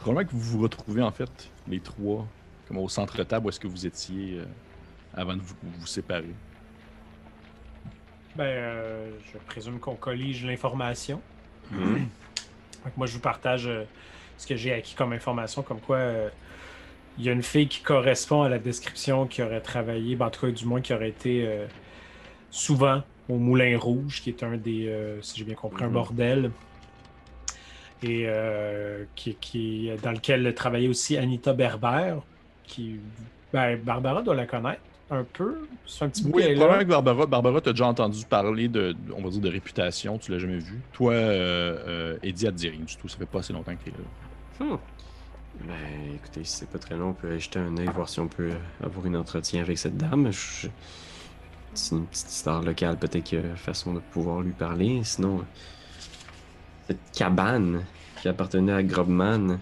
Probablement que vous vous retrouvez en fait, les trois, comme au centre-table où est-ce que vous étiez euh, avant de vous, vous séparer. Ben, euh, je présume qu'on collige l'information. Mhm. Donc, moi, je vous partage euh, ce que j'ai acquis comme information, comme quoi euh, il y a une fille qui correspond à la description qui aurait travaillé, ben, en tout cas, du moins qui aurait été euh, souvent au Moulin Rouge, qui est un des, euh, si j'ai bien compris, un Mhm. bordel. Et euh, qui, qui, dans lequel travaillait aussi Anita Berber, qui. Ben, Barbara doit la connaître un peu. C'est un petit bout Oui, là. probablement que Barbara, Barbara t'as déjà entendu parler de, on va dire, de réputation, tu l'as jamais vu. Toi, euh, euh, Eddie, elle te dit rien du tout, ça fait pas assez longtemps que t'es là. Hmm. Ben, écoutez, si c'est pas très long, on peut aller jeter un œil, voir si on peut euh, avoir un entretien avec cette dame. Je- C'est une petite star locale, peut-être qu'il y a façon de pouvoir lui parler. Sinon, euh, cette cabane qui appartenait à Grobman,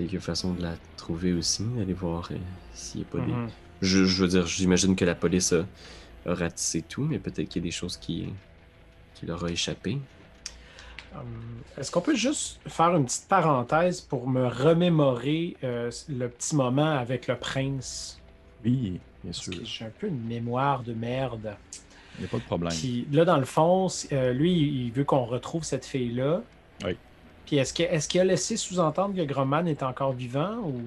a façon de la trouver aussi, d'aller voir euh, s'il n'y a pas des. Mhm. Je, je veux dire, j'imagine que la police a, a ratissé tout, mais peut-être qu'il y a des choses qui, qui leur a échappé. Hum, Est-ce qu'on peut juste faire une petite parenthèse pour me remémorer euh, le petit moment avec le prince? Oui, bien Parce sûr, que j'ai un peu une mémoire de merde. Il n'y a pas de problème. Puis là, dans le fond, euh, lui, il veut qu'on retrouve cette fille-là. Oui. Puis est-ce qu'il a laissé sous-entendre que Gromman est encore vivant ou?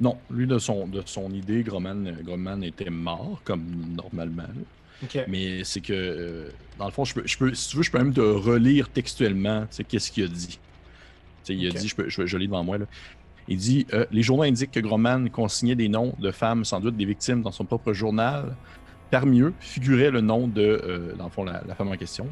Non, lui, de son, de son idée, Gromman, Gromman était mort, comme normalement. là. Ok. Mais c'est que, euh, dans le fond, je peux, je peux, si tu veux, je peux même te relire textuellement, qu'est-ce qu'il a dit. Tu sais, il a dit, je, peux, je, je lis devant moi, là. Il dit euh, Les journaux indiquent que Gromman consignait des noms de femmes, sans doute des victimes, dans son propre journal. Parmi eux figurait le nom de, euh, dans le fond, la, femme en question.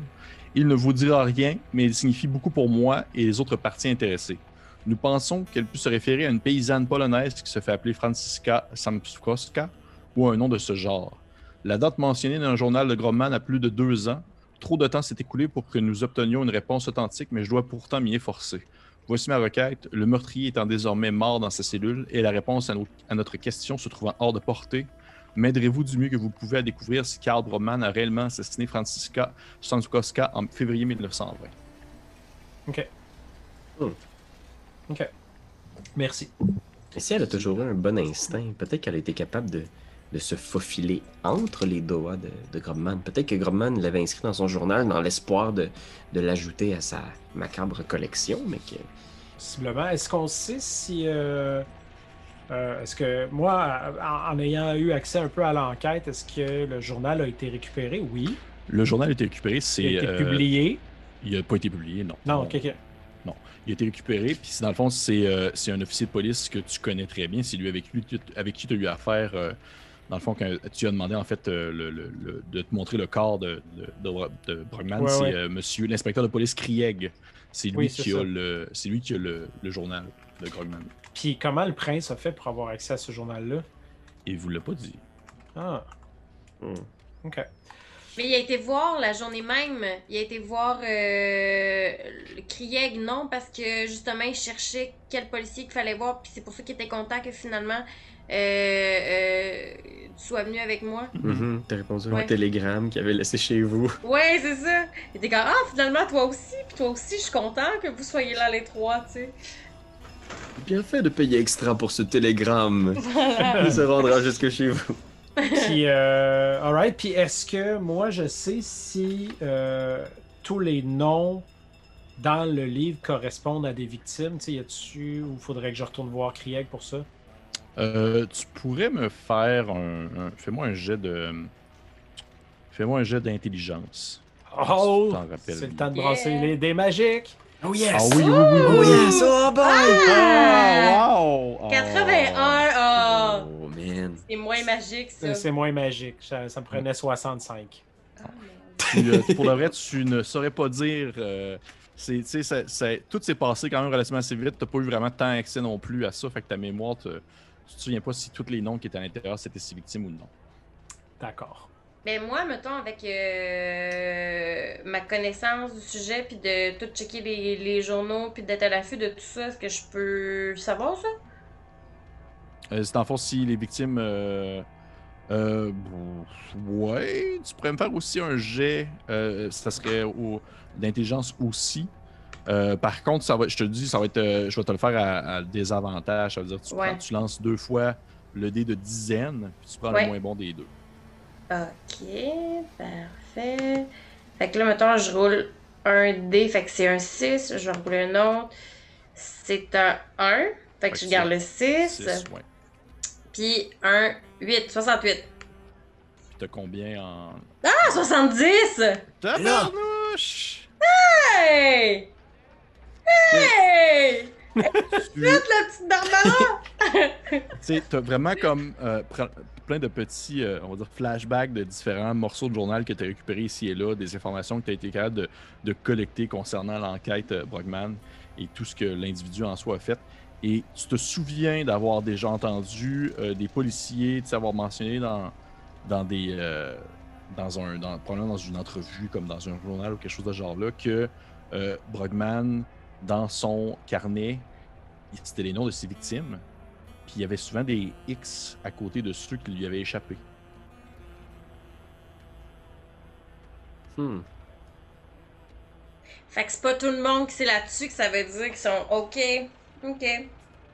Il ne vous dira rien, mais il signifie beaucoup pour moi et les autres parties intéressées. Nous pensons qu'elle peut se référer à une paysanne polonaise qui se fait appeler Franciska Samskowska ou un nom de ce genre. La date mentionnée dans le journal de Gromman a plus de deux ans. Trop de temps s'est écoulé pour que nous obtenions une réponse authentique, mais je dois pourtant m'y efforcer. Voici ma requête. Le meurtrier étant désormais mort dans sa cellule et la réponse à, à notre question se trouvant hors de portée, m'aiderez-vous du mieux que vous pouvez à découvrir si Karl Gromman a réellement assassiné Franciska Samskowska en février 1920? Ok. Hmm. Ok. Merci. Et si elle a toujours eu un bon instinct, peut-être qu'elle a été capable de, de se faufiler entre les doigts de, de Grobman. Peut-être que Grobman l'avait inscrit dans son journal dans l'espoir de, de l'ajouter à sa macabre collection, mais que. Possiblement. Est-ce qu'on sait si. euh, euh, est-ce que moi, en, en ayant eu accès un peu à l'enquête, est-ce que le journal a été récupéré? Oui. Le journal a été récupéré, c'est. Il a été euh, publié? Il n'a pas été publié, non. Non, ok, ok. Il a été récupéré, puis dans le fond, c'est euh, c'est un officier de police que tu connais très bien. C'est lui avec, lui, avec qui tu as eu affaire. euh, dans le fond, quand tu as demandé en fait euh, le- le- le- de te montrer le corps de, de, de, de Brugman, Ouais, c'est ouais. euh, monsieur l'inspecteur de police Krieg. C'est lui, Oui, c'est qui a le, c'est lui qui a le, le journal de Grogman. Puis comment le prince a fait pour avoir accès à ce journal-là? Et il vous l'a pas dit. Ah, Hmm. ok. Mais il a été voir la journée même. Il a été voir euh, le Krieg, non, parce que justement, il cherchait quel policier qu'il fallait voir. Puis c'est pour ça qu'il était content que finalement, euh, euh, tu sois venu avec moi. Mhm, T'as répondu à Ouais. un télégramme qu'il avait laissé chez vous. Ouais, c'est ça. Il était comme, ah, finalement, toi aussi. Puis toi aussi, je suis content que vous soyez là les trois, tu sais. Bien fait de payer extra pour ce télégramme. Il se rendra jusque chez vous. Puis, euh, alright. Puis, est-ce que moi, je sais si euh, tous les noms dans le livre correspondent à des victimes? Tu sais, y a-tu ou faudrait que je retourne voir Krieg pour ça? Euh, tu pourrais me faire un. un- Fais-moi un jet de. Fais-moi un jet d'intelligence. Oh! C'est le temps de Yeah. brasser les dés magiques! Oh yes! Ah oui, oui, oui, oui. Oh oui. yes! Oh boy! Ah, wow! Oh. 81, ah! Oh man. C'est moins magique, ça. C'est moins magique. Ça, ça me prenait 65. Ah, merde. Tu, euh, pour le vrai, tu ne saurais pas dire. euh, c'est, tu sais, ça- ça- tout s'est passé quand même relativement assez vite. Tu pas eu vraiment tant accès non plus à ça. Fait que ta mémoire, te- tu te souviens pas si tous les noms qui étaient à l'intérieur c'était ses victimes ou non. D'accord. Ben moi, mettons, avec euh, ma connaissance du sujet, puis de tout checker les, les journaux, puis d'être à l'affût de tout ça, est-ce que je peux savoir ça? Euh, c'est en fond si les victimes. Euh, euh, ouais, tu pourrais me faire aussi un jet. ça serait au- d'intelligence aussi. Par contre, ça va, je te dis, ça va être, je vais te le faire à, à désavantage. Ça veut dire que tu, Ouais. prends- tu lances deux fois le dé de dizaine, puis tu prends Ouais. le moins bon des deux. Ok, parfait. Fait que là, mettons, je roule un dé, fait que c'est un 6. Je vais rouler un autre. C'est un 1. Fait que Fait je garde le 6. Six, ouais. Puis un 8, 68. Puis t'as combien en. Ah, 70! Tabarnouche! Hey! Hey! Tu- La petite Barbara! Tu sais, t'as vraiment comme euh, plein de petits, euh, on va dire, flashbacks de différents morceaux de journal que tu as récupérés ici et là, des informations que tu as été capable de, collecter concernant l'enquête euh, Brogman et tout ce que l'individu en soi a fait. Et tu te souviens d'avoir déjà entendu euh, des policiers, de savoir mentionné dans, dans des. euh, dans un, dans, probablement dans une entrevue, comme dans un journal ou quelque chose de ce genre-là, que Brogman, dans son carnet, c'était les noms de ses victimes. Puis il y avait souvent des X à côté de ceux qui lui avaient échappé. Hmm. Fait que c'est pas tout le monde qui c'est là-dessus que ça veut dire qu'ils sont OK. OK.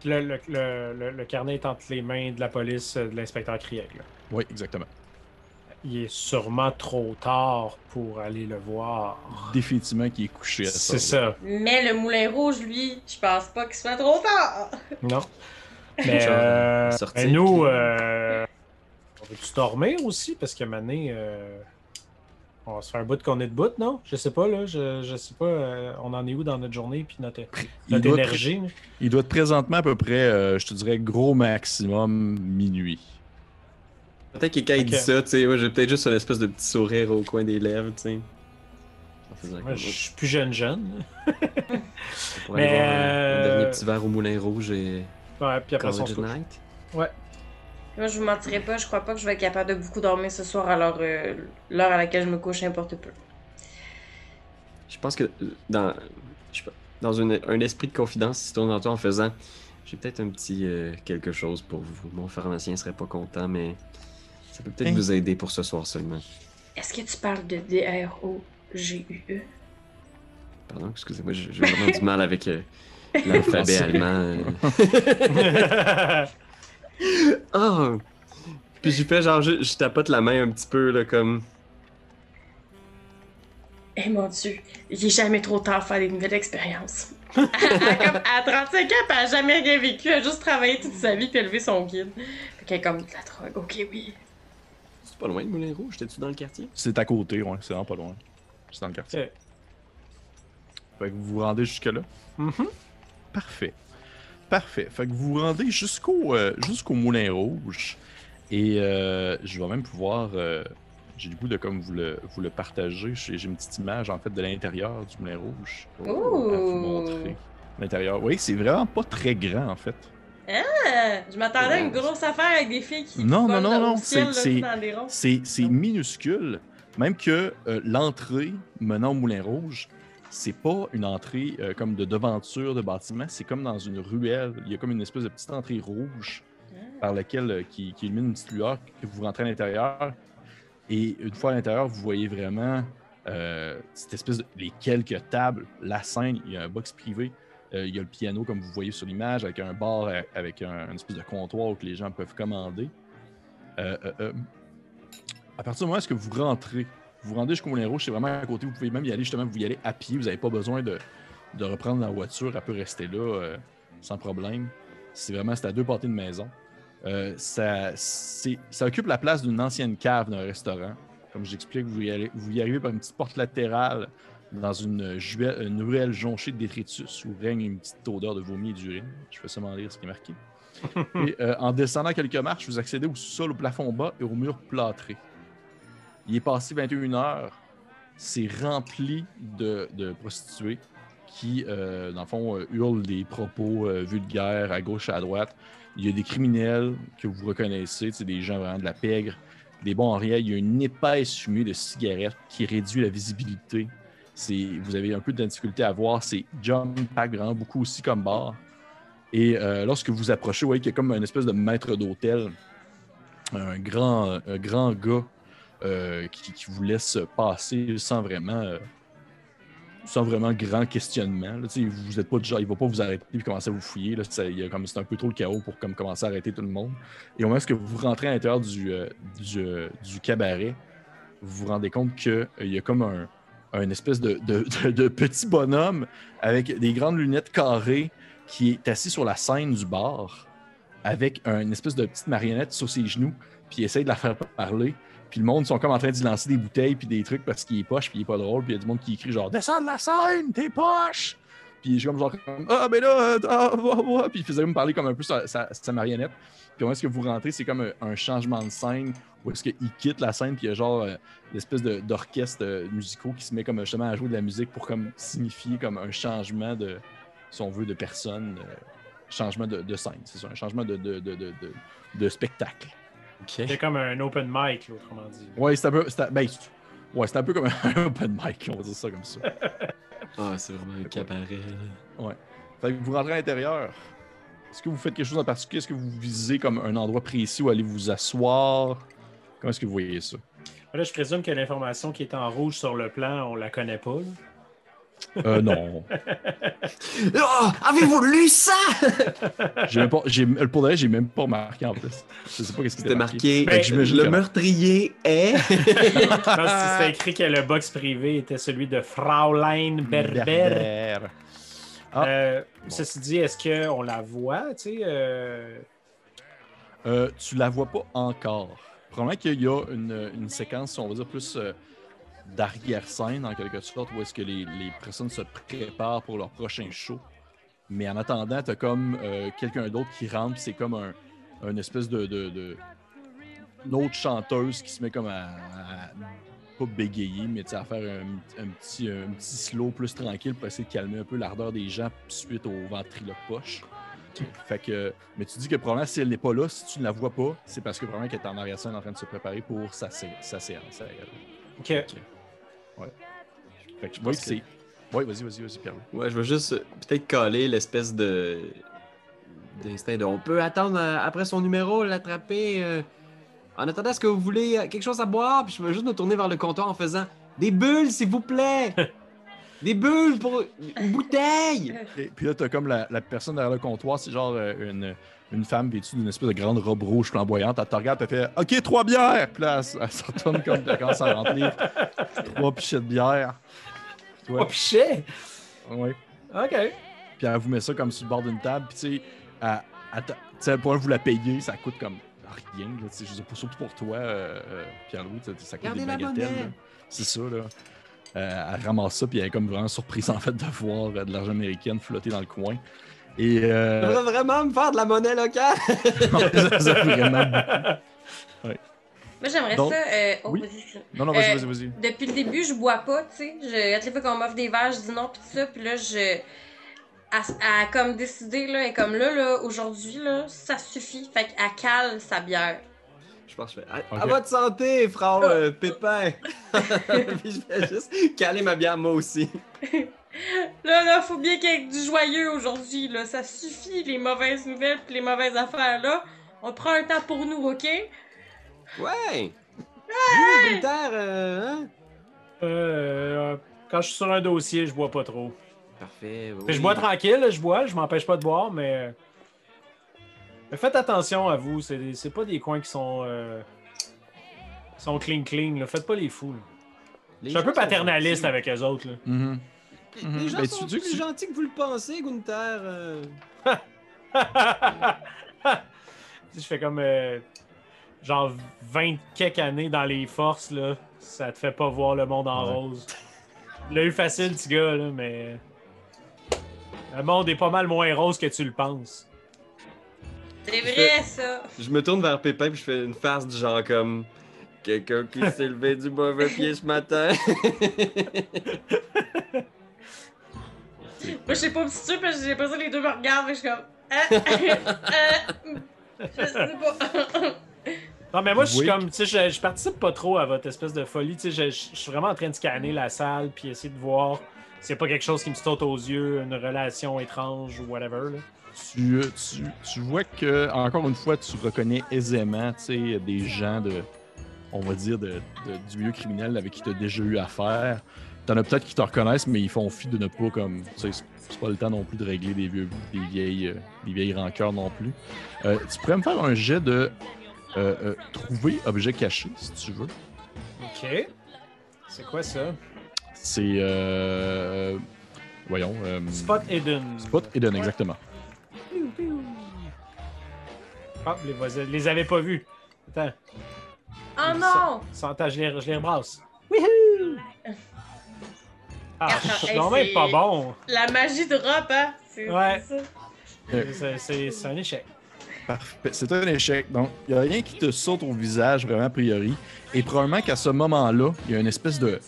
Le, le, le, le- le carnet est entre les mains de la police, euh, de l'inspecteur Krieg. là. Oui, exactement. Il est sûrement trop tard pour aller le voir. Définitivement qui est couché à ça. C'est ça. Mais le Moulin Rouge, lui, je pense pas qu'il soit trop tard. Non. Mais, euh, sortir, mais nous, euh, on veut-tu dormir aussi? Parce qu'à euh, on va se faire un bout qu'on est debout, non? Je sais pas, là. Je, je sais pas. euh, on en est où dans notre journée puis notre, Il notre doit, énergie? il doit être présentement à peu près, euh, je te dirais, gros maximum minuit. Peut-être que quand il dit ça, tu sais, moi j'ai peut-être juste une espèce de petit sourire au coin des lèvres, tu sais. Moi, je suis plus jeune jeune. Pour Mais, aller voir un, un euh, dernier petit verre au moulin rouge et Ouais, puis après. Night. Moi, je vous mentirai pas, je crois pas que je vais être capable de beaucoup dormir ce soir, alors euh, l'heure à laquelle je me couche importe peu. Je pense que dans, je sais pas, dans une- un esprit de confidence, si tourne en toi en faisant, j'ai peut-être un petit euh, quelque chose pour vous. Mon pharmacien serait pas content, mais ça peut peut-être Hein? vous aider pour ce soir seulement. Est-ce que tu parles de D-R-O-G-U-E? Pardon, excusez-moi, j'ai j'ai vraiment du mal avec euh, l'alphabet allemand. Ah! Puis j'ai fait genre, je, je tapote la main un petit peu, là, comme. Eh mon dieu, il est jamais trop tard pour faire des nouvelles expériences. à, à- comme- à 35 ans, elle a jamais rien vécu, elle a juste travaillé toute sa vie puis élevé son guide. Fait qu'elle est comme de la drogue, ok, oui. C'est pas loin le Moulin Rouge, t'es-tu dans le quartier? C'est à côté, ouais, c'est vraiment pas loin. C'est dans le quartier. Ok. Fait que vous vous rendez jusque-là? Mhm. Parfait. Parfait. Fait que vous vous rendez jusqu'au euh, jusqu'au Moulin Rouge. Et euh, je vais même pouvoir. euh, j'ai le goût de comme vous le, vous le partager. J'ai une petite image en fait de l'intérieur du Moulin Rouge. à vous montrer. L'intérieur. Oui, c'est vraiment pas très grand en fait. Ah, je m'attendais à une grosse affaire avec des filles qui Non, non, non, non, c'est- minuscule. Même que l'entrée menant au Moulin Rouge, c'est pas une entrée euh, comme de devanture de bâtiment, c'est comme dans une ruelle. Il y a comme une espèce de petite entrée rouge par laquelle euh, qui, qui illumine une petite lueur que vous rentrez à l'intérieur. Et une fois à l'intérieur, vous voyez vraiment euh, cette espèce de les quelques tables, la scène, il y a un box privé, il y a le piano comme vous voyez sur l'image, avec un bar, avec un, une espèce de comptoir où que les gens peuvent commander. À partir du moment où est-ce que vous rentrez, vous vous rendez jusqu'au Moulin Rouge, c'est vraiment à côté, vous pouvez même y aller justement, vous y allez à pied, vous n'avez pas besoin de, de reprendre la voiture, elle peut rester là euh, sans problème. C'est vraiment, c'est à deux pâtés de maison. Euh, ça, ça occupe la place d'une ancienne cave d'un restaurant. Comme j'explique, vous, y allez- vous y arrivez par une petite porte latérale dans une, juelle- une ruelle jonchée de détritus où règne une petite odeur de vomi et d'urine. Je fais seulement lire ce qui est marqué. et euh, en descendant quelques marches, vous accédez au sol, au plafond bas et au mur plâtré. Il est passé 21 heures. C'est rempli de, prostituées qui, euh, dans le fond, euh, hurlent des propos euh, vulgaires à gauche et à droite. Il y a des criminels que vous reconnaissez, des gens vraiment de la pègre, des bons en rien. Il y a une épaisse fumée de cigarettes qui réduit la visibilité. Vous avez un peu de difficulté à voir. C'est jump pack vraiment beaucoup aussi comme bar. Et lorsque vous approchez, vous voyez qu'il y a comme une espèce de maître d'hôtel, un grand, un grand gars euh, qui, vous laisse passer sans vraiment, euh, sans vraiment grand questionnement. Vous êtes pas du genre, il va pas vous arrêter et commencer à vous fouiller. C'est un peu trop le chaos pour comme, commencer à arrêter tout le monde. Et au moment où vous rentrez à l'intérieur du, euh, du, cabaret, vous vous rendez compte qu'il y a comme un, espèce de, de- petit bonhomme avec des grandes lunettes carrées qui est assis sur la scène du bar avec un- une espèce de petite marionnette sur ses genoux, puis essaye de la faire parler. Puis le monde sont comme en train d'y lancer des bouteilles puis des trucs parce qu'il est poche puis il est pas drôle. Puis il y a du monde qui crie genre Descends de la scène, t'es poche! Puis je suis comme genre Ah ben là, euh, ah, ah, ah. puis il faisait me parler comme un peu sa, sa- sa marionnette. Puis est-ce que vous rentrez, c'est comme un, un changement de scène où est-ce qu'il quitte la scène puis il y a genre euh, l'espèce de- d'orchestre euh, musicaux qui se met comme justement à jouer de la musique pour comme signifier comme un changement de, si on veut, de personne, euh, changement de, de scène, c'est ça, un changement de, de, de, de, de- de spectacle. Ok. C'est comme un open mic, autrement dit. Ouais, c'est un peu. c'est un- ben, c'est- ouais, c'est un peu comme un open mic, on va dire ça comme ça. Ah, c'est vraiment un cabaret. là. Fait que vous rentrez à l'intérieur. Est-ce que vous faites quelque chose en particulier? Est-ce que vous visez comme un endroit précis où allez vous asseoir? Comment est-ce que vous voyez ça? Là, je présume que l'information qui est en rouge sur le plan, on la connaît pas. là. Euh, non. Oh, avez-vous lu ça? J'ai même pas. J'ai, le pour j'ai même pas remarqué en plus. Je sais pas qu'est-ce qui C'était marqué. Que j'imagine le meurtrier est. Je pense que c'était écrit que le box privé était celui de Fraulein Berber. Berber. Ah. Euh, Ceci dit, est-ce qu'on la voit, tu sais? euh, Euh, tu la vois pas encore. Probablement qu'il y a une, une séquence, on va dire, plus euh, d'arrière-scène, en quelque sorte, où est-ce que les, les personnes se préparent pour leur prochain show. Mais en attendant, t'as comme euh, quelqu'un d'autre qui rentre, c'est comme un, une espèce de, de, de- une autre chanteuse qui se met comme à, à- pas bégayer, mais à faire un, un petit, un petit slow plus tranquille pour essayer de calmer un peu l'ardeur des gens suite au ventriloque poche. Fait que, mais tu dis que probablement si elle n'est pas là, si tu ne la vois pas, c'est parce que probablement qu'elle est en arrière-scène en train de se préparer pour sa, sé- sa séance. elle. Ok. Fait que je que c'est. Oui, vas-y, vas-y, vas-y, Pierre. Ouais, je vais juste euh, peut-être coller l'espèce de d'instinct de on peut attendre euh, après son numéro, l'attraper. euh, En attendant, est-ce que vous voulez quelque chose à boire? Puis je vais juste me tourner vers le comptoir en faisant des bulles, s'il vous plaît! des bulles pour une bouteille! Et puis là, t'as comme la, la personne derrière le comptoir, c'est genre euh, une, une femme vêtue d'une espèce de grande robe rouge flamboyante. Elle te regarde, elle fait OK, trois bières! Puis là, elle, elle se retourne comme elle commence à remplir trois pichets de bière. Oh, Toi, pichet! ouais. Ok. Puis elle vous met ça comme sur le bord d'une table. Puis tu sais, tu sais, pour vous la payer, ça coûte comme rien. Là, tu sais, je sais pas, surtout pour toi, euh, euh, Pierre-Louis, ça coûte Gardez des la bagatelles. C'est ça, là. Euh, elle ramasse ça, puis elle est comme vraiment surprise en fait de voir euh, de l'argent américain flotter dans le coin. Et Je euh, voudrais vraiment me faire de la monnaie locale! ça, ça vraiment beaucoup. Moi, j'aimerais Donc, ça. euh, oh, oui. vas-y. Non, non, vas-y, Euh, vas-y, vas-y. Depuis le début, je bois pas, tu sais. Je- À toutes les fois qu'on m'offre des verres, je dis non, pis tout ça. Puis là, je. A comme décidé, là, est comme là, là, aujourd'hui, là, ça suffit. Fait qu'elle cale sa bière. Je pense que je fais à, Ok. à votre santé, frère euh, Pépin! Puis je vais juste caler ma bière moi aussi. Là, là, faut bien qu'il y ait du joyeux aujourd'hui, là. Ça suffit, les mauvaises nouvelles pis les mauvaises affaires, là. On prend un temps pour nous, OK? Ouais! Vous, Gunther, euh, hein? Euh, quand je suis sur un dossier, je bois pas trop. Parfait. Je bois tranquille, je bois, je m'empêche pas de boire, mais. mais faites attention à vous, c'est pas des coins qui sont. euh, sont clean clean, là. Faites pas les fous. là. Je suis un peu paternaliste avec eux autres, là. Mhm. Les, Mhm. les gens Ben, sont tu plus que tu- gentils que vous le pensez, Gunther. euh. je fais comme. euh, genre 20 quelques années dans les forces, là. Ça te fait pas voir le monde en Ouais. rose. Il l'a eu facile, petit gars, là, mais. Le monde est pas mal moins rose que tu le penses. C'est vrai, ça. Je me tourne vers Pépin puis je fais une face du genre comme quelqu'un qui s'est levé du mauvais pied ce matin. Moi, je sais pas où c'est parce que j'ai pas ça, les deux me regardent, et je suis comme. Euh, euh, je sais pas. Non, mais moi, je suis comme, tu sais, je, je participe pas trop à votre espèce de folie. Tu sais, je, suis vraiment en train de scanner la salle puis essayer de voir s'il n'y a pas quelque chose qui me saute aux yeux, une relation étrange ou whatever. Là. Tu, euh, tu, tu vois que, encore une fois, tu reconnais aisément tu sais, des gens de, on va dire, de, de- du milieu criminel avec qui tu as déjà eu affaire. T'en as peut-être qui te reconnaissent, mais ils font fi de ne pas comme. C'est pas le temps non plus de régler des, vieux, des, vieilles, euh, des vieilles rancœurs non plus. Euh, tu pourrais me faire un jet de euh, euh, trouver objet caché, si tu veux. Ok. C'est quoi ça? C'est. Euh, voyons. euh, Spot Hidden. Spot Hidden, exactement. Ah, les, voisins- les avais pas vus. Attends. Oh non! Santa, je les, je les! Ah, suis Hey, non même c'est- pas bon. La magie drop, hein? C'est Ouais. c'est ça. C'est- C'est c'est un échec. Parfait. C'est un échec. Donc, il n'y a rien qui te saute au visage, vraiment, a priori. Et probablement qu'à ce moment-là, il y a une espèce de,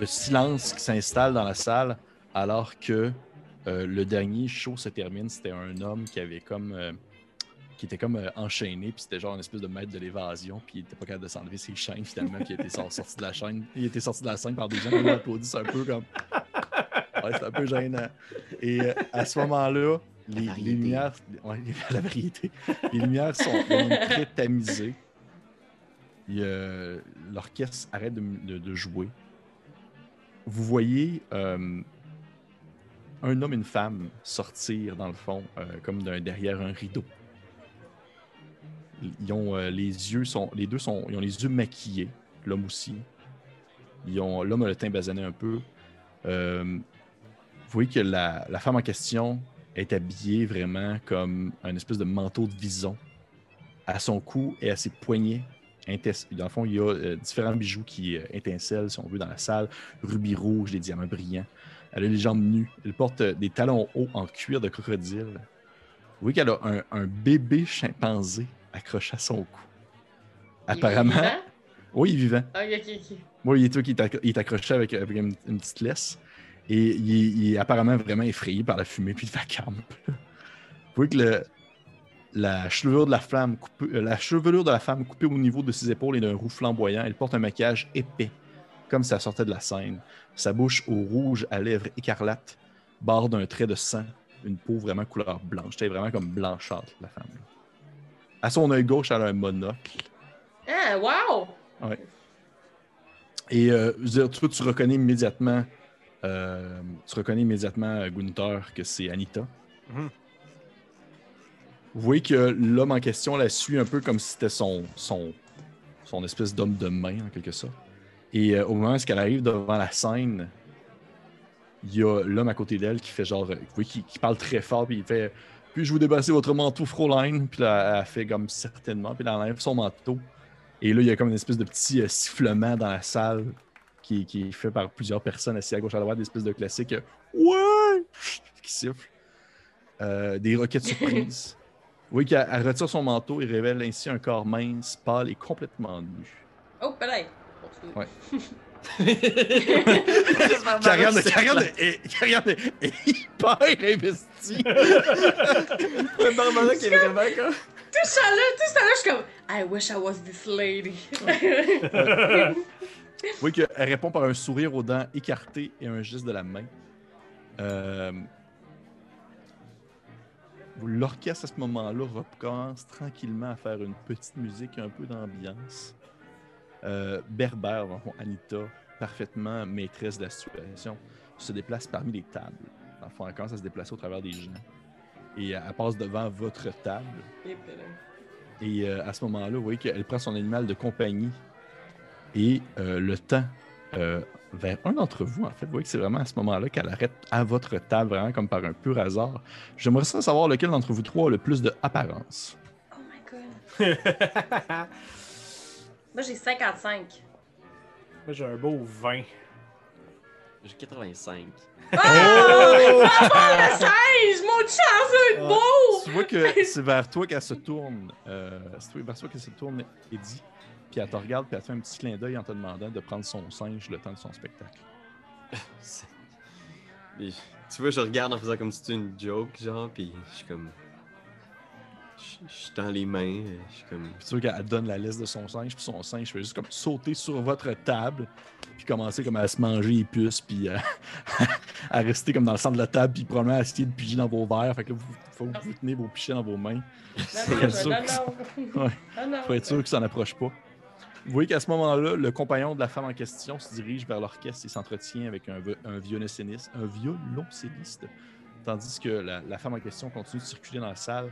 de silence qui s'installe dans la salle, alors que euh, le dernier show se termine. C'était un homme qui avait comme. euh, qui était comme euh, enchaîné, puis c'était genre une espèce de maître de l'évasion, puis il était pas capable de s'enlever ses chaînes finalement, puis il était sor- sorti de la chaîne. Il était sorti de la scène par des gens qui l'applaudissent un peu comme. Ouais, c'est un peu gênant. Et euh, à ce moment-là, les, lumières. Ouais, la variété. Les lumières sont très tamisées. Euh, L'orchestre arrête de, de- de jouer. Vous voyez euh, un homme et une femme sortir, dans le fond, euh, comme derrière un rideau. Ils ont euh, les yeux sont. Les deux sont. Ils ont les yeux maquillés. L'homme aussi. Ils ont. L'homme a le teint basané un peu. Euh, vous voyez que la, femme en question est habillée vraiment comme un espèce de manteau de vison. À son cou et à ses poignets, dans le fond, il y a euh, différents bijoux qui étincellent, si on veut, dans la salle. Rubis rouge, des diamants brillants. Elle a les jambes nues. Elle porte des talons hauts en cuir de crocodile. Vous voyez qu'elle a un bébé chimpanzé accroché à son cou. Il est Apparemment. vivant? Oui, il est vivant. Ok, ok, ok. Moi, il est, toi qui est accro- il est accroché avec, avec une, une petite laisse. Et il est, il est apparemment vraiment effrayé par la fumée puis le vacarme. Vous voyez que le- la, chevelure de la, flamme coupée- euh, la chevelure de la femme coupée au niveau de ses épaules et d'un roux flamboyant, elle porte un maquillage épais, comme si elle sortait de la scène. Sa bouche au rouge à lèvres écarlates, barre d'un trait de sang, une peau vraiment couleur blanche. Est vraiment comme blanchâtre, la femme. là. À son œil gauche, elle a un monocle. Ah, wow! Et euh, je veux dire, toi, tu reconnais immédiatement, euh, tu reconnais immédiatement euh, Gunther que c'est Anita. Mhm. Vous voyez que l'homme en question la suit un peu comme si c'était son, son, son espèce d'homme de main, en quelque sorte. Et euh, au moment où elle arrive devant la scène, il y a l'homme à côté d'elle qui fait genre, vous voyez, qui, qui parle très fort, puis il fait Puis-je vous débasser votre manteau, Fräulein Puis là, elle fait comme certainement, puis elle enlève son manteau. Et là, il y a comme une espèce de petit euh, sifflement dans la salle qui, qui est fait par plusieurs personnes assises à gauche à droite, des espèces de classiques euh, Ouais qui sifflent. Euh, des roquettes surprises. Oui, qu'elle elle retire son manteau et révèle ainsi un corps mince, pâle et complètement nu. Oh, peut-être. Ouais. Regarde, est- qui regarde est- est hyper investi. Le Barbara qui est vraiment comme. Tout ça là, tout ça là, je suis comme I wish I was this lady. Vous voyez qu'elle répond par un sourire aux dents écartées et un geste de la main. Euh, L'orchestre à ce moment-là recommence tranquillement à faire une petite musique, un peu d'ambiance. Euh, Berbère, dans le fond, Anita, parfaitement maîtresse de la situation, se déplace parmi les tables. Dans le fond, elle commence à se déplacer au travers des gens. Et elle passe devant votre table. Et euh, à ce moment-là, vous voyez qu'elle prend son animal de compagnie. Et euh, le temps euh, vers un d'entre vous, en fait, vous voyez que c'est vraiment à ce moment-là qu'elle arrête à votre table, vraiment comme par un pur hasard. J'aimerais savoir lequel d'entre vous trois a le plus de apparence. Oh my god. Moi j'ai 55. Moi, j'ai un beau 20. J'ai 85. Oh! Ah, le singe! Mon chanceux est Ah. beau! Tu vois que c'est vers toi qu'elle se tourne. Euh, c'est vers toi qu'elle se tourne, Eddie. Puis elle te regarde, puis elle te fait un petit clin d'œil en te demandant de prendre son singe le temps de son spectacle. Tu vois, je regarde en faisant comme si c'était une joke, genre, puis je suis comme. Je je tends les mains, euh, je suis comme. Puis tu vois qu'elle donne la laisse de son singe, puis son singe fait juste comme sauter sur votre table, puis commencer comme à se manger les puces, puis euh, à rester comme dans le centre de la table, puis probablement à essayer de piger dans vos verres. Fait que là, vous, faut que vous tenez vos pichets dans vos mains. Non, Faut non, être sûr non, que- non. Ouais. Faut être sûr que ça n'approche pas. Vous voyez qu'à ce moment-là, le compagnon de la femme en question se dirige vers l'orchestre et s'entretient avec un, un violoncelliste, un violoncelliste, tandis que la, la femme en question continue de circuler dans la salle.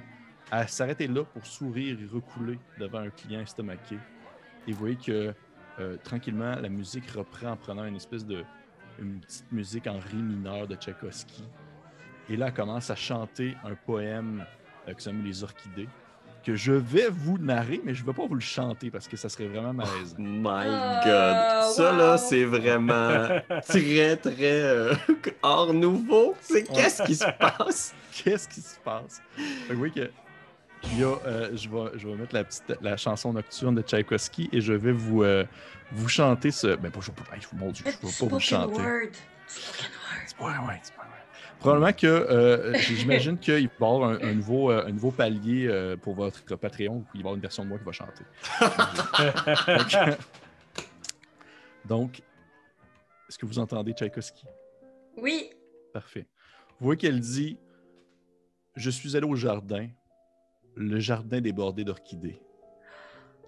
Elle s'arrêter là pour sourire et recouler devant un client estomaqué. Et vous voyez que euh, tranquillement, la musique reprend en prenant une espèce de une petite musique en ré mineur de Tchaïkovski. Et là, elle commence à chanter un poème euh, qui s'appelle Les Orchidées, que je vais vous narrer, mais je ne vais pas vous le chanter parce que ça serait vraiment malaisant. My Oh, God. Ça, là, c'est vraiment très, très euh, hors nouveau. C'est qu'est-ce qui se passe? Qu'est-ce qui se passe? Vous voyez que il y a, euh, je, vais, je vais mettre la, petite, la chanson nocturne de Tchaïkovski et je vais vous, euh, vous chanter ce. Ben, pas, je, mon Dieu, je ne vais pas vous chanter. word. Spoken word. C'est pas- ouais, c'est pas vrai. Probablement que euh, j'imagine qu'il va y avoir un, un nouveau, un nouveau palier euh, pour votre Patreon, où il va y avoir une version de moi qui va chanter. Donc, Donc, est-ce que vous entendez Tchaïkovski? Oui. Parfait. Vous voyez qu'elle dit Je suis allé au jardin, le jardin débordé d'orchidées.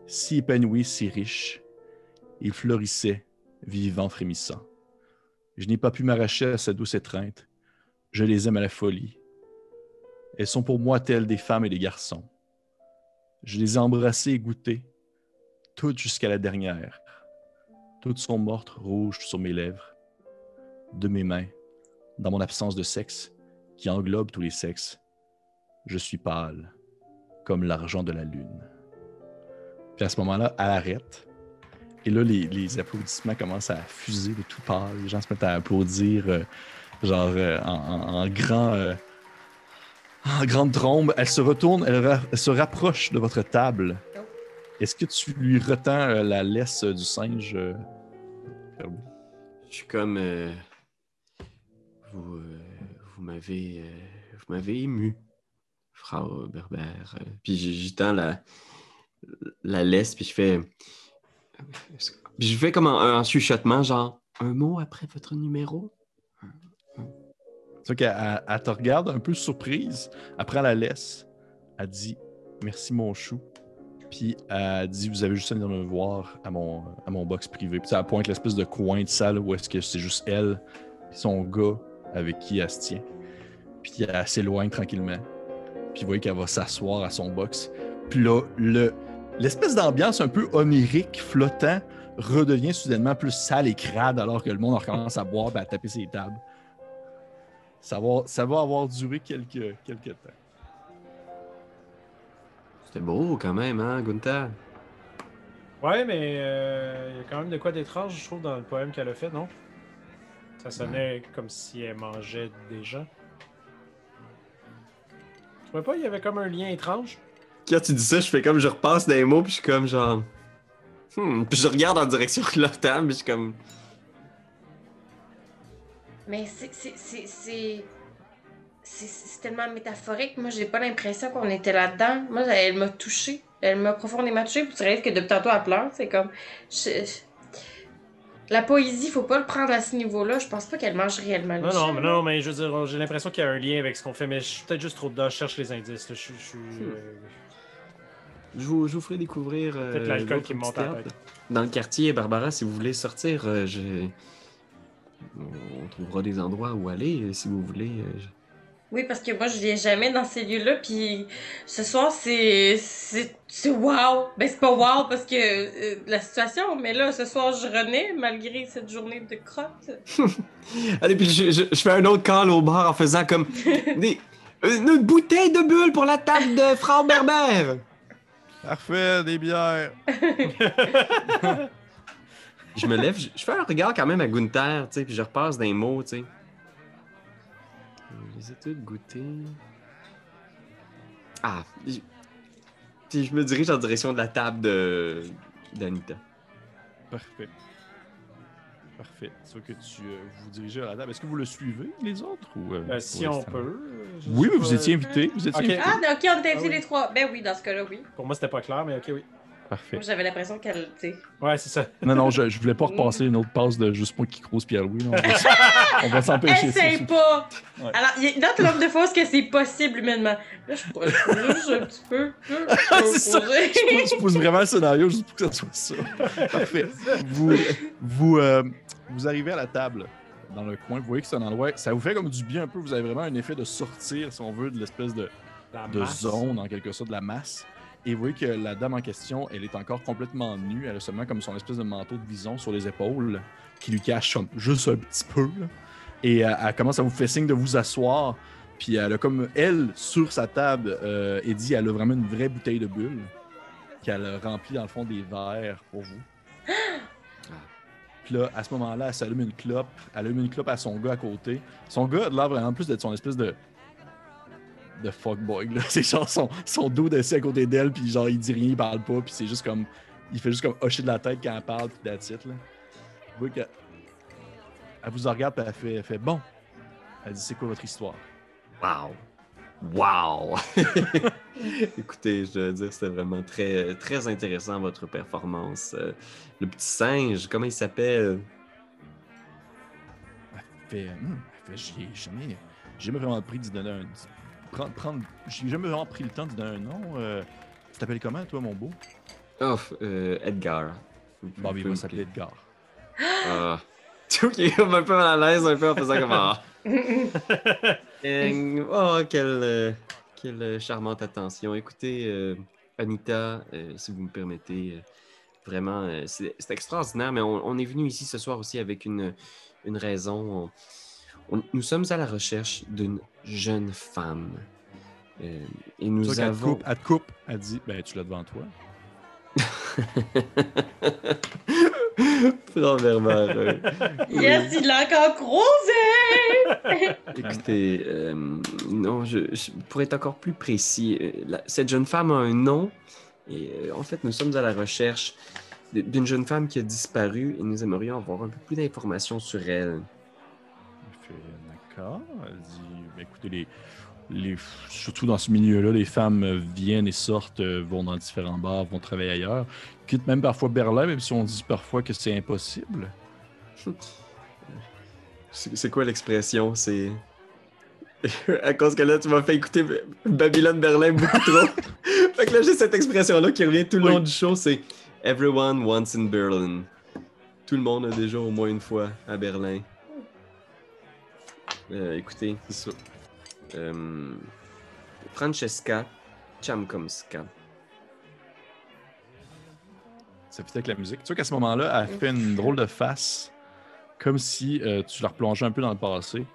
Si épanoui, si riche, il fleurissait, vivant, frémissant. Je n'ai pas pu m'arracher à sa douce étreinte. Je les aime à la folie. Elles sont pour moi telles des femmes et des garçons. Je les ai embrassées et goûtées, toutes jusqu'à la dernière. Toutes sont mortes rouges sur mes lèvres. De mes mains, dans mon absence de sexe, qui englobe tous les sexes, je suis pâle, comme l'argent de la lune. Puis à ce moment-là, elle arrête. Et là, les, les applaudissements commencent à fuser de tout part. Les gens se mettent à applaudir, euh, genre euh, en, en- en grand, euh, en grande trombe. Elle se retourne, elle, ra- elle se rapproche de votre table. Oh. Est-ce que tu lui retends euh, la laisse du singe, euh? Je suis comme. euh, vous euh, vous m'avez. euh, vous m'avez ému, Euh, Puis j'ai- j'y tends la, la laisse, puis je fais. Puis je fais comme un, chuchotement, genre un mot après votre numéro. Vois qu'elle elle- elle te regarde un peu surprise. Prend la laisse. Elle dit Merci, mon chou. Puis elle dit Vous avez juste à venir me voir à mon, à mon box privé. Puis elle pointe l'espèce de coin de salle où est-ce que c'est juste elle et son gars avec qui elle se tient. Puis elle s'éloigne tranquillement. Puis vous voyez qu'elle va s'asseoir à son box. Puis là, le, l'espèce d'ambiance un peu onirique, flottant, redevient soudainement plus sale et crade alors que le monde recommence à boire et à taper ses tables. Ça va, ça va avoir duré quelques, quelques temps. C'était beau quand même, hein, Gunther? Ouais, mais euh, il y a quand même de quoi d'étrange, je trouve, dans le poème qu'elle a fait, non? Ça sonnait comme si elle mangeait des gens. Tu vois pas, il y avait comme un lien étrange? Quand tu dis ça, je fais comme je repasse des mots, puis je suis comme genre. Hmm. Puis je regarde en direction de leur table, puis je suis comme. Mais c'est. c'est- c'est- c'est- C'est c'est tellement métaphorique. Moi, j'ai pas l'impression qu'on était là-dedans. Moi, elle, elle m'a touchée. Elle m'a profondément touchée. Puis tu réalises que depuis tantôt, elle pleure. C'est comme. je- La poésie, faut pas le prendre à ce niveau-là. Je pense pas qu'elle mange réellement le Non, non, mais non, mais je veux dire, j'ai l'impression qu'il y a un lien avec ce qu'on fait, mais je suis peut-être juste trop dedans, je cherche les indices. là. Je, suis- je suis. euh, Je vous, je vous ferai découvrir. euh, Peut-être l'alcool qui me monte à. Dans le quartier, Barbara, si vous voulez sortir, euh, on trouvera des endroits où aller si vous voulez. Oui, parce que moi, je viens jamais dans ces lieux-là. Puis ce soir, c'est. C'est c'est wow. Ben, c'est pas wow parce que euh, la situation, mais là, ce soir, je renais malgré cette journée de crotte. Allez, puis je, je- je fais un autre call au bar en faisant comme des, une bouteille de bulle pour la table de Frau Berber. Parfait, des bières. Je me lève, je, je fais un regard quand même à Gunther, tu sais, puis je repasse des mots, tu sais. Les ai toutes goûtées. Ah, je- puis je me dirige en direction de la table de d'Anita. Parfait. Parfait. C'est que tu euh, vous dirigez à la table. Est-ce que vous le suivez, les autres? Ou, euh, ben, si on peut. euh, Oui, mais vous étiez invité. Vous étiez invité. Ah, ok, on était Ah invités oui. les trois. Ben oui, dans ce cas-là, oui. Pour moi, c'était pas clair, mais ok, oui. Parfait. Moi, j'avais l'impression qu'elle. Ouais, c'est ça. Non, non, je, je voulais pas repasser une autre passe de juste moi qui croise Pierre-Louis. On va, s- on va s'empêcher ça. Essaye pas! Ouais. Alors, il y a notre nombre de fois que c'est possible humainement. Là, je pourrais juste un petit peu. c'est ça. Je pousse, je pousse vraiment le scénario juste pour que ça soit ça. Parfait. Vous, vous, euh, vous arrivez à la table dans le coin. Vous voyez que c'est un endroit. Ça vous fait comme du bien un peu. Vous avez vraiment un effet de sortir, si on veut, de l'espèce de, de zone, en quelque sorte, de la masse. Et vous voyez que la dame en question, elle est encore complètement nue. Elle a seulement comme son espèce de manteau de bison sur les épaules qui lui cache juste un petit peu. Et euh, elle commence à vous faire signe de vous asseoir. Puis elle a comme, elle, sur sa table, euh, Eddie, elle a vraiment une vraie bouteille de bulle qu'elle a remplie dans le fond des verres pour vous. Puis là, à ce moment-là, elle s'allume une clope. Elle allume une clope à son gars à côté. Son gars a l'air vraiment plus d'être son espèce de de fuckboy. là. C'est genre son, son dos assis à côté d'elle, puis genre il dit rien, il parle pas, puis c'est juste comme. Il fait juste comme hocher de la tête quand elle parle, puis that's it, là. Vous voyez qu'elle elle vous regarde, puis elle fait, elle fait Bon. Elle dit C'est quoi votre histoire? Wow! Wow! Écoutez, je dois dire, c'était vraiment très, très intéressant votre performance. Euh, le petit singe, comment il s'appelle? Elle fait, Hum, elle fait J'ai jamais, j'ai jamais vraiment pris d'y donner un. Prendre, prendre, j'ai jamais vraiment pris le temps d'y donner un nom. Euh, tu t'appelles comment, toi, mon beau? Oh, euh, Edgar. Bon, mais il va s'appeler Edgar. Ah. Ok, comme un peu mal à l'aise, un peu en faisant comme ah. Oh, quelle, quelle charmante attention. Écoutez, euh, Anita, euh, si vous me permettez, euh, vraiment, c'est c'est extraordinaire, mais on, on est venu ici ce soir aussi avec une, une raison. On- on- nous sommes à la recherche d'une jeune femme. Euh, et nous te avons. coupe, elle te coupe, elle dit Ben, tu l'as devant toi. Vraiment heureux. Yes, il l'a encore croisé! Écoutez, euh, non, je, je- pour être encore plus précis, euh, la- cette jeune femme a un nom. Et euh, en fait, nous sommes à la recherche d'une jeune femme qui a disparu et nous aimerions avoir un peu plus d'informations sur elle. Elle Elle dit Ben, écoutez, les, les, surtout dans ce milieu-là, les femmes viennent et sortent, euh, vont dans différents bars, vont travailler ailleurs. Quittent même parfois Berlin, même si on dit parfois que c'est impossible. C'est quoi l'expression? C'est. à cause que là, tu m'as fait écouter Babylone Berlin beaucoup trop. fait que là, j'ai cette expression-là qui revient tout le Oui. long du show c'est Everyone once in Berlin. Tout le monde a déjà au moins une fois à Berlin. Euh, écoutez, C'est ça. euh, Francesca Chamkomska. Ça fit avec la musique. Tu vois qu'à ce moment-là, elle fait une drôle de face, comme si euh, tu la replongeais un peu dans le passé.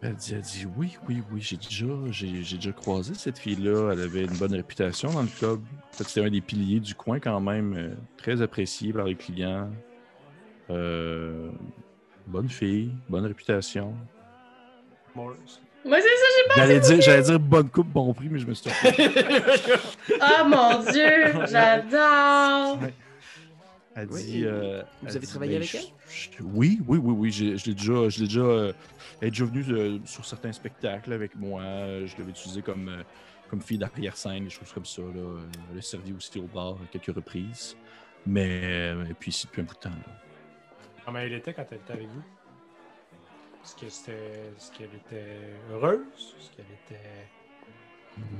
Elle dit, elle dit oui, oui, oui, j'ai déjà, j'ai, j'ai déjà croisé cette fille-là. Elle avait une bonne réputation dans le club. C'était un des piliers du coin quand même, euh, très apprécié par les clients. Euh, bonne fille, bonne réputation. Moi, c'est ça, J'allais dire, j'allais dire bonne coupe, bon prix, mais je me suis trompé. j'ai. Oh mon dieu! J'adore! Elle Oui, dit. euh, vous elle avez dit, travaillé ben, avec elle? je- Oui, oui, oui, oui. j'ai- Je l'ai déjà. Je l'ai déjà. euh, elle est déjà venue euh, sur certains spectacles avec moi. Je l'avais utilisée comme, euh, comme fille d'arrière-scène, des choses comme ça. Là. Euh, Elle a servi aussi au bar à quelques reprises. Mais. euh, Et puis ici depuis un bout de temps. là. Comment elle était quand elle était avec vous? Est-ce qu'elle était heureuse? Est-ce qu'elle était.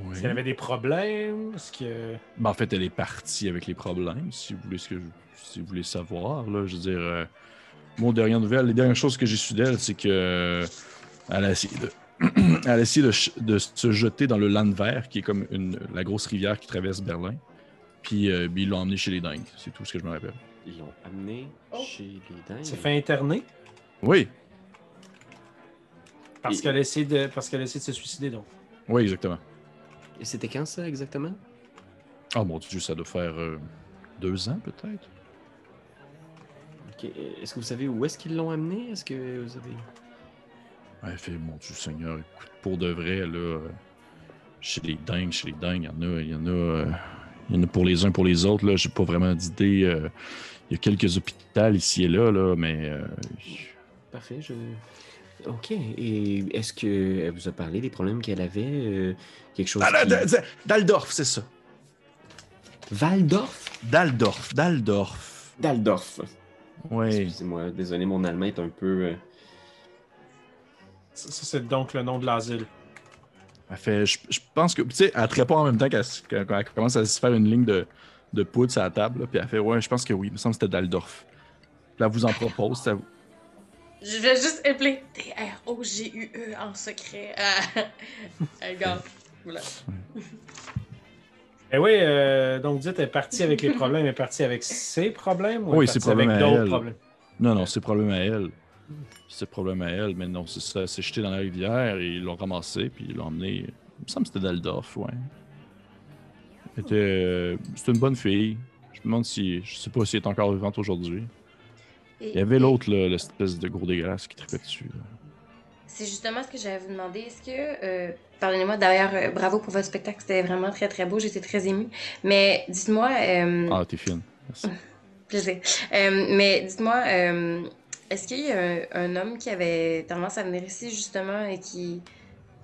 Oui. Est-ce qu'elle avait des problèmes? Est-ce que. Ben, en fait, elle est partie avec les problèmes, si vous voulez, ce que je- si vous voulez savoir. Là. Je veux dire, euh, mon dernière nouvelle, les dernières choses que j'ai su d'elle, c'est que euh, elle a essayé de, elle a essayé de, ch- de se jeter dans le Landwehr, qui est comme une, la grosse rivière qui traverse Berlin. Puis, euh, puis ils l'ont emmenée chez les dingues. C'est tout ce que je me rappelle. Ils l'ont amené Oh. chez les dingues. s'est fait interner? Oui, Parce Et- qu'elle a essayé de. Parce qu'elle a essayé de se suicider, donc. oui, exactement. Et c'était quand ça exactement? Oh mon Dieu, ça doit faire euh, deux ans peut-être. Ok, euh, Est-ce que vous savez où est-ce qu'ils l'ont amené? Est-ce que vous avez. Ouais, elle fait, mon Dieu Seigneur, écoute, pour de vrai, là, euh, chez les dingues, chez les dingues, il y en a, il y en a, euh, il y en a pour les uns, pour les autres, là, j'ai pas vraiment d'idée. euh, il y a quelques hôpitaux ici et là, là, mais euh, Parfait, je. Ok. Et est-ce qu'elle vous a parlé des problèmes qu'elle avait? euh, quelque chose. Ah, qui- Daldorf, c'est ça. Valdorf? Daldorf. Daldorf. Daldorf. Oui. Excusez-moi, désolé, mon allemand est un peu. Ça, ça, c'est donc le nom de l'asile. Elle fait, je, je pense que, tu sais, elle te répond en même temps qu'elle s- qu'elle- qu'elle commence à se faire une ligne de, de poudre sur la table, là, puis elle fait, ouais, je pense que oui, il me semble que c'était Daldorf. Puis elle vous en propose, ça vous- Je vais juste appeler D-R-O-G-U-E en secret à, Gaz. Voilà. Eh oui, euh, donc dites, elle est partie avec les problèmes, elle est partie avec ses problèmes ou elle Oui, est ses partie avec problèmes à d'autres elle. problèmes? Non, non, c'est problème à elle. C'est problème à elle, mais non, c'est ça, c'est jeté dans la rivière et ils l'ont ramassé, puis ils l'ont emmené. Il me semble que c'était Daldorf, ouais. Elle était, euh, C'était une bonne fille. Je me demande si. Je sais pas si elle est encore vivante aujourd'hui. Il y avait l'autre, l'espèce de gros dégueulasse qui tripait dessus. C'est justement ce que j'allais vous demander. Est-ce que, euh, pardonnez-moi d'ailleurs, euh, bravo pour votre spectacle, c'était vraiment très très beau, j'étais très émue. Mais dites-moi, Ah, t'es fine. Merci. plaisir. Euh, mais dites-moi, est-ce qu'il y a un, homme qui avait tendance à venir ici justement et qui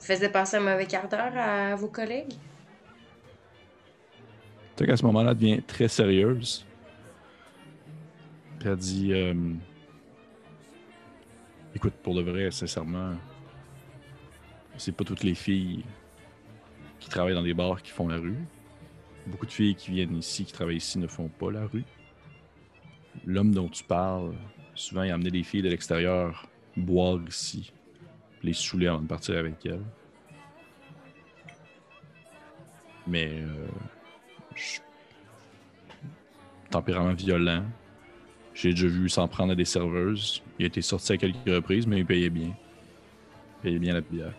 faisait passer un mauvais quart d'heure à vos collègues? Tu qu'à ce moment-là, devient très sérieuse. Elle dit euh, Écoute, pour de vrai, sincèrement, c'est pas toutes les filles qui travaillent dans des bars qui font la rue. Beaucoup de filles qui viennent ici, qui travaillent ici, ne font pas la rue. L'homme dont tu parles, souvent, il a amené des filles de l'extérieur boire ici, les saouler avant de partir avec elles. Mais euh, tempérament violent. J'ai déjà vu s'en prendre à des serveuses. Il a été sorti à quelques reprises, mais il payait bien. Il payait bien la bière.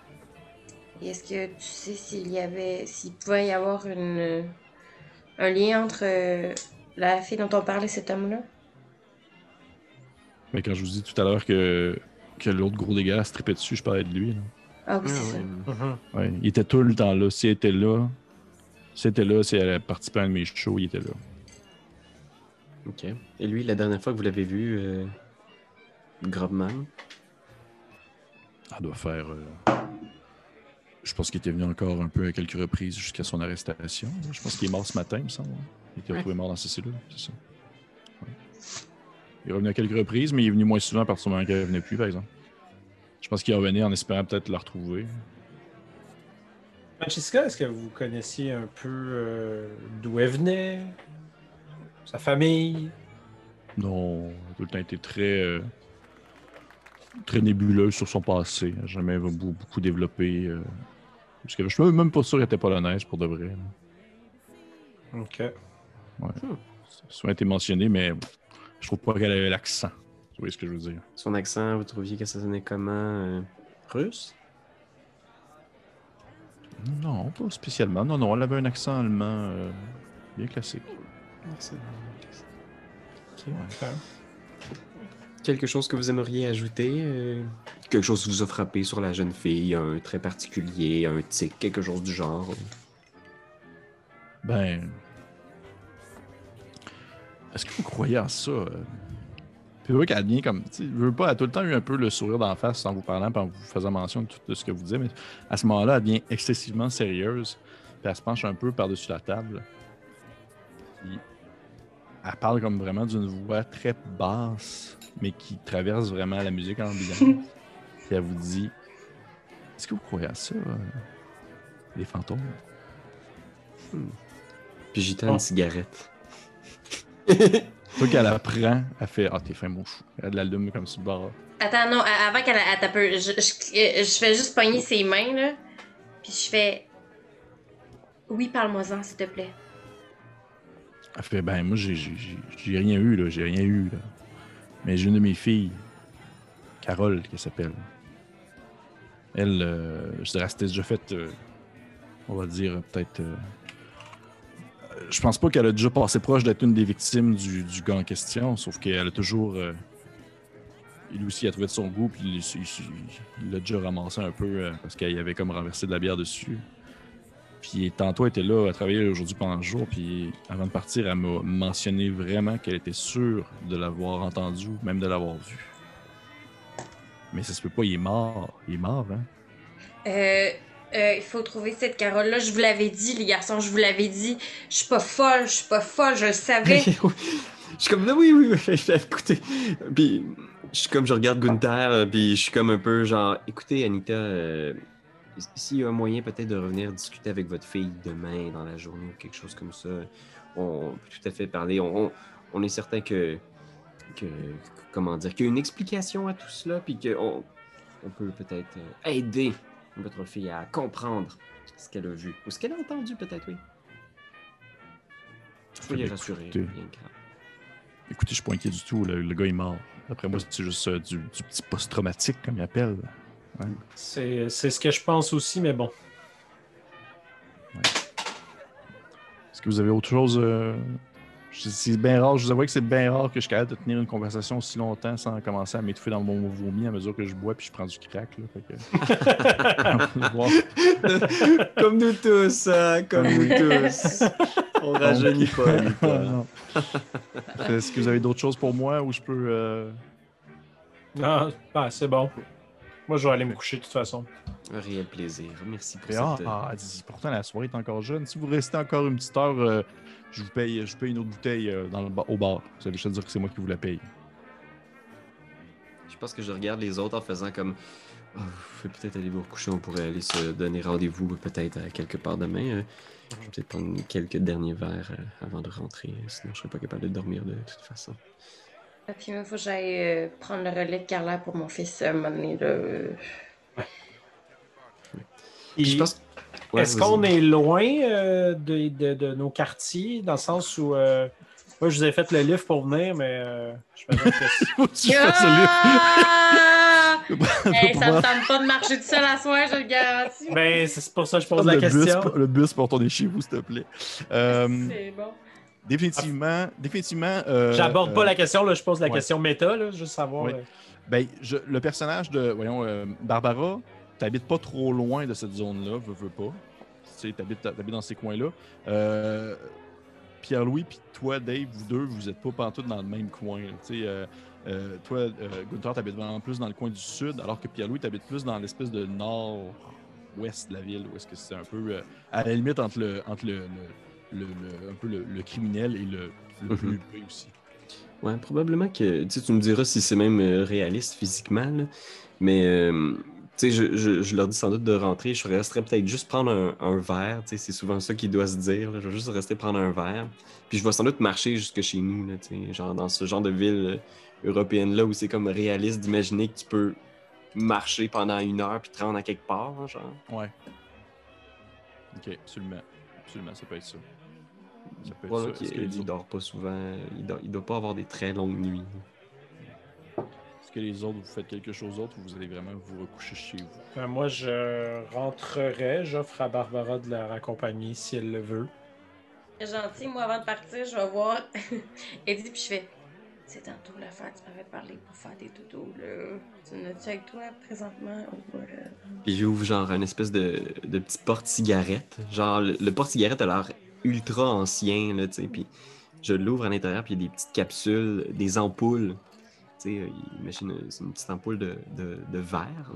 Est-ce que tu sais s'il y avait, s'il pouvait y avoir un lien entre euh, la fille dont on parlait et cet homme-là? Mais quand je vous dis tout à l'heure que, que l'autre gros dégât se tripait dessus, je parlais de lui. là. Ah oui, ah, c'est ça. ouais. Mhm. Ouais, il était tout le temps là. S'il était là, s'il était là, si elle participait à un de mes shows, il était là. Ok. Et lui, la dernière fois que vous l'avez vu, euh... Grobman, Elle doit faire. euh, Je pense qu'il était venu encore un peu à quelques reprises jusqu'à son arrestation. Je pense qu'il est mort ce matin, il me semble. Il était Ouais. retrouvé mort dans sa cellule, c'est ça. Ouais. Il est revenu à quelques reprises, mais il est venu moins souvent à partir du moment qu'elle venait plus, par exemple. Je pense qu'il revenait en espérant peut-être la retrouver. Francesca, est-ce que vous connaissiez un peu euh, d'où elle venait? Sa famille? Non, elle a tout le temps été très. euh, très nébuleuse sur son passé. Jamais beaucoup, beaucoup développé. euh, parce que je suis même pas sûr qu'elle était polonaise pour de vrai. Ok. Ça a été mentionné, mais je trouve pas qu'elle avait l'accent. Vous voyez ce que je veux dire? son accent, vous trouviez que ça sonnait comment euh, Russe? Non, pas spécialement. Non, non, elle avait un accent allemand euh, bien classique. Ok. Quelque chose que vous aimeriez ajouter euh, Quelque chose qui vous a frappé sur la jeune fille, un trait particulier, un tic, quelque chose du genre? Ben. Est-ce que vous croyez en ça? Puis vous voyez qu'elle vient comme. tu sais, Je veux pas, elle a tout le temps eu un peu le sourire d'en face en vous parlant, en vous faisant mention de tout de ce que vous disiez, mais à ce moment-là, elle devient excessivement sérieuse, puis elle se penche un peu par-dessus la table. Puis elle parle comme vraiment d'une voix très basse, mais qui traverse vraiment la musique ambiante. puis elle vous dit Est-ce que vous croyez à ça, euh, les fantômes? Puis j'étais une Oh. cigarette. Toi qu'elle apprend, elle fait Ah, t'es fin, mon chou. Elle l'allume comme sur le bord. Attends, non, avant qu'elle elle tape, je, je, je fais juste pogner ses mains, là. Puis je fais. Oui, parle-moi-en, s'il te plaît. Elle fait Ben, moi, j'ai- rien eu, là. J'ai rien eu, là. Mais j'ai une de mes filles, Carole, qui s'appelle. Elle, euh, je dirais, c'était déjà fait, euh, on va dire, peut-être. euh, je pense pas qu'elle a déjà passé proche d'être une des victimes du, du gars en question, sauf qu'elle a toujours. euh, lui aussi, a trouvé de son goût, puis il l'a déjà ramassé un peu euh, parce qu'il avait comme renversé de la bière dessus. Puis tantôt, elle était là, elle travaillait aujourd'hui pendant le jour, puis avant de partir, elle m'a mentionné vraiment qu'elle était sûre de l'avoir entendu, même de l'avoir vu. Mais ça se peut pas, il est mort. Il est mort, hein? Euh, Euh, il faut trouver cette Carole-là. Je vous l'avais dit, les garçons, je vous l'avais dit. Je suis pas folle, je suis pas folle, je le savais. je suis comme, oui, oui, oui, écoutez. Puis, je suis comme, je regarde Gunther, euh, puis je suis comme un peu genre, écoutez, Anita, euh, s'il y a un moyen peut-être de revenir discuter avec votre fille demain dans la journée ou quelque chose comme ça, on peut tout à fait parler. On, on est certain que, que comment dire, qu'il y a une explication à tout cela, puis qu'on on peut peut-être aider votre fille à comprendre ce qu'elle a vu ou ce qu'elle a entendu, peut-être, oui. Soyez rassurés, rien grave. Écoutez, je suis pas inquiet du tout. Le, gars est mort. Après moi, c'est juste euh, du, petit post-traumatique, comme il appelle. C'est ce que je pense aussi, mais bon. Est-ce que vous avez autre chose euh, c'est bien rare, je vous avoue que c'est bien rare que je suis capable de tenir une conversation aussi longtemps sans commencer à m'étouffer dans mon vomi à mesure que je bois puis je prends du crack. Là, comme nous tous, hein, comme nous tous. On rajeunit pas. Est-ce que vous avez d'autres choses pour moi ou je peux. Euh... Non, c'est bon. Moi, je vais aller me coucher de toute façon. Un réel plaisir. Merci pour ah, cette... Ah, pourtant, la soirée est encore jeune. Si vous restez encore une petite heure, euh, je vous paye, je paye une autre bouteille euh, dans le, au bar. Ça veut juste dire que c'est moi qui vous la paye. Je pense que je regarde les autres en faisant comme. Oh, vous peut-être aller vous recoucher, on pourrait aller se donner rendez-vous peut-être à quelque part demain. Euh. Je vais peut-être prendre quelques derniers verres avant de rentrer, sinon je serais pas capable de dormir de toute façon. Et puis, il faut que j'aille prendre le relais de Carla pour mon fils à un moment donné. Je pense est-ce qu'on est loin euh, de, nos quartiers, dans le sens où. Euh, moi, je vous ai fait le livre pour venir, mais euh, je me que. ah! ça me tente pas de marcher tout seul à soir, je le garantis. Ben, c'est pour ça que je pose la question. le bus pour tourner chez vous, s'il te plaît. c'est bon. Définitivement, définitivement. J'aborde pas la question, là, je pose la question méta, là, juste savoir. Ben, le personnage de, voyons, Barbara, t'habites pas trop loin de cette zone-là, veux, veux pas. Tu t'habites, habites dans ces coins-là. Euh, Pierre-Louis puis toi, Dave, vous deux, vous êtes pas pantoute dans le même coin. Tu sais, euh, euh, toi, euh, Gunther, t'habites vraiment plus dans le coin du sud, alors que Pierre-Louis, t'habites plus dans l'espèce de nord-ouest de la ville, où est-ce que c'est un peu à la limite entre le, entre le, le, un peu le, criminel et le, le mm aussi. Ouais, probablement que tu me diras si c'est même réaliste physiquement, mais tu sais, je, je, leur dis sans doute de rentrer. Je resterais peut-être juste prendre un, un verre. Tu sais, c'est souvent ça qui doit se dire. Je vais juste rester prendre un verre. Puis je vais sans doute marcher jusque chez nous. Là, tu sais, genre dans ce genre de ville euh, européenne-là où c'est comme réaliste d'imaginer que tu peux marcher pendant une heure puis te rendre à quelque part. Hein, genre. Ouais. Ok, absolument. Absolument, ça peut être ça. ça peut être ça. Il, dort pas souvent. Il doit, il doit pas avoir des très longues nuits que les autres, vous faites quelque chose d'autre ou vous allez vraiment vous recoucher chez vous? Ben, moi, je rentrerai. J'offre à Barbara de la raccompagner si elle le veut. C'est gentil. Moi, avant de partir, je vais voir Eddie, puis je fais C'est tantôt l'affaire que tu m'avais parlé pour faire des doudous, là. Tu n'as-tu avec toi présentement? Ou, Puis j'ouvre genre une espèce de, de petit porte-cigarette. Genre, le, porte-cigarette a l'air ultra ancien, là, tu sais. Puis je l'ouvre à l'intérieur, puis il y a des petites capsules, des ampoules euh, imagine, euh, une petite ampoule de, de, verre.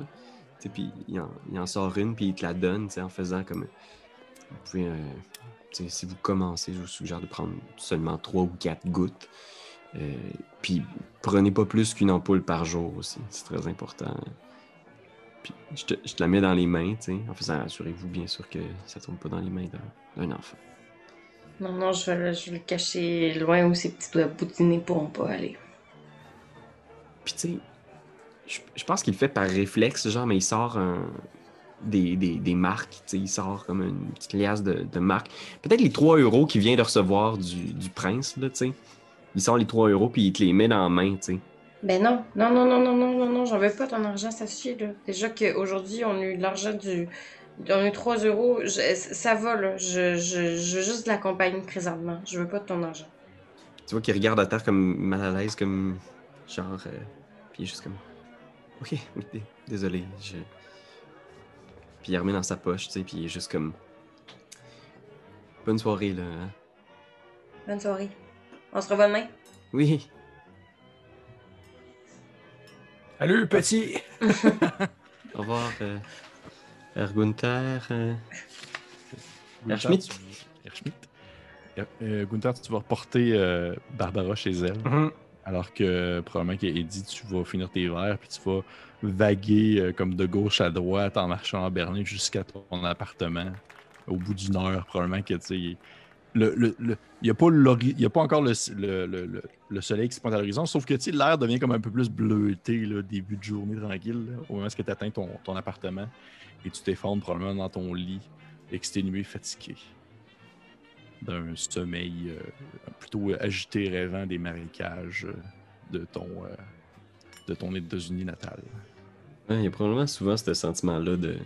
Puis il en, sort une, puis il te la donne en faisant comme. Euh, si vous commencez, je vous suggère de prendre seulement 3 ou 4 gouttes. puis prenez pas plus qu'une ampoule par jour aussi, c'est très important. Puis je te, je te, la mets dans les mains, en faisant assurez-vous bien sûr que ça tombe pas dans les mains d'un enfant. Non, non, je vais, je vais, le cacher loin où ces petits doigts boutinés pourront pas aller. Puis tu sais, je, pense qu'il le fait par réflexe, genre, mais il sort des, des, marques, tu sais, il sort comme une petite liasse de, de marques. Peut-être les 3 euros qu'il vient de recevoir du, du prince, là, tu sais. Il sort les 3 euros puis il te les met dans la main, tu sais. Ben non, non, non, non, non, non, non, non, j'en veux pas ton argent, ça suffit, là. Déjà qu'aujourd'hui, on a eu de l'argent du. On a eu 3 euros, ça va, là. Je, je, je veux juste de la compagnie présentement. Je veux pas de ton argent. Tu vois qu'il regarde à terre comme mal à l'aise, comme. Genre. Euh, puis juste comme. Ok, désolé. Je... Puis il remet dans sa poche, tu sais, puis il est juste comme. Bonne soirée, là. Hein. Bonne soirée. On se revoit demain? Oui. Salut, petit! Au revoir. Euh, Ergunther. euh, Erschmidt? Erschmidt? Euh, Gunther, tu vas reporter euh, Barbara chez elle. Mhm. Alors que probablement qu'Eddie, tu vas finir tes verres, puis tu vas vaguer euh, comme de gauche à droite en marchant en Berlin jusqu'à ton appartement. Au bout d'une heure, probablement que tu. Le, a, pas y a pas encore le, le, le- le- le soleil qui se pointe à l'horizon, sauf que l'air devient comme un peu plus bleuté, là, début de journée tranquille, au moment où tu atteins ton, ton appartement et tu t'effondres probablement dans ton lit, exténué, fatigué, d'un sommeil euh, plutôt agité, rêvant des marécages euh, de ton, euh, de ton États-Unis natal. Ouais, il y a probablement souvent ce sentiment-là de.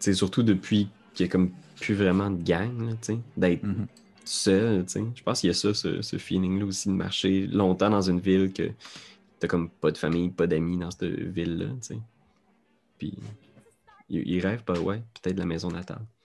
Surtout depuis qu'il y a comme plus vraiment de gang, d'être Mhm. seul. Je pense qu'il y a ça, ce, ce feeling-là aussi de marcher longtemps dans une ville que t'as comme pas de famille, pas d'amis dans cette ville-là. Puis, il, il rêve pas, ouais, peut-être de la maison natale.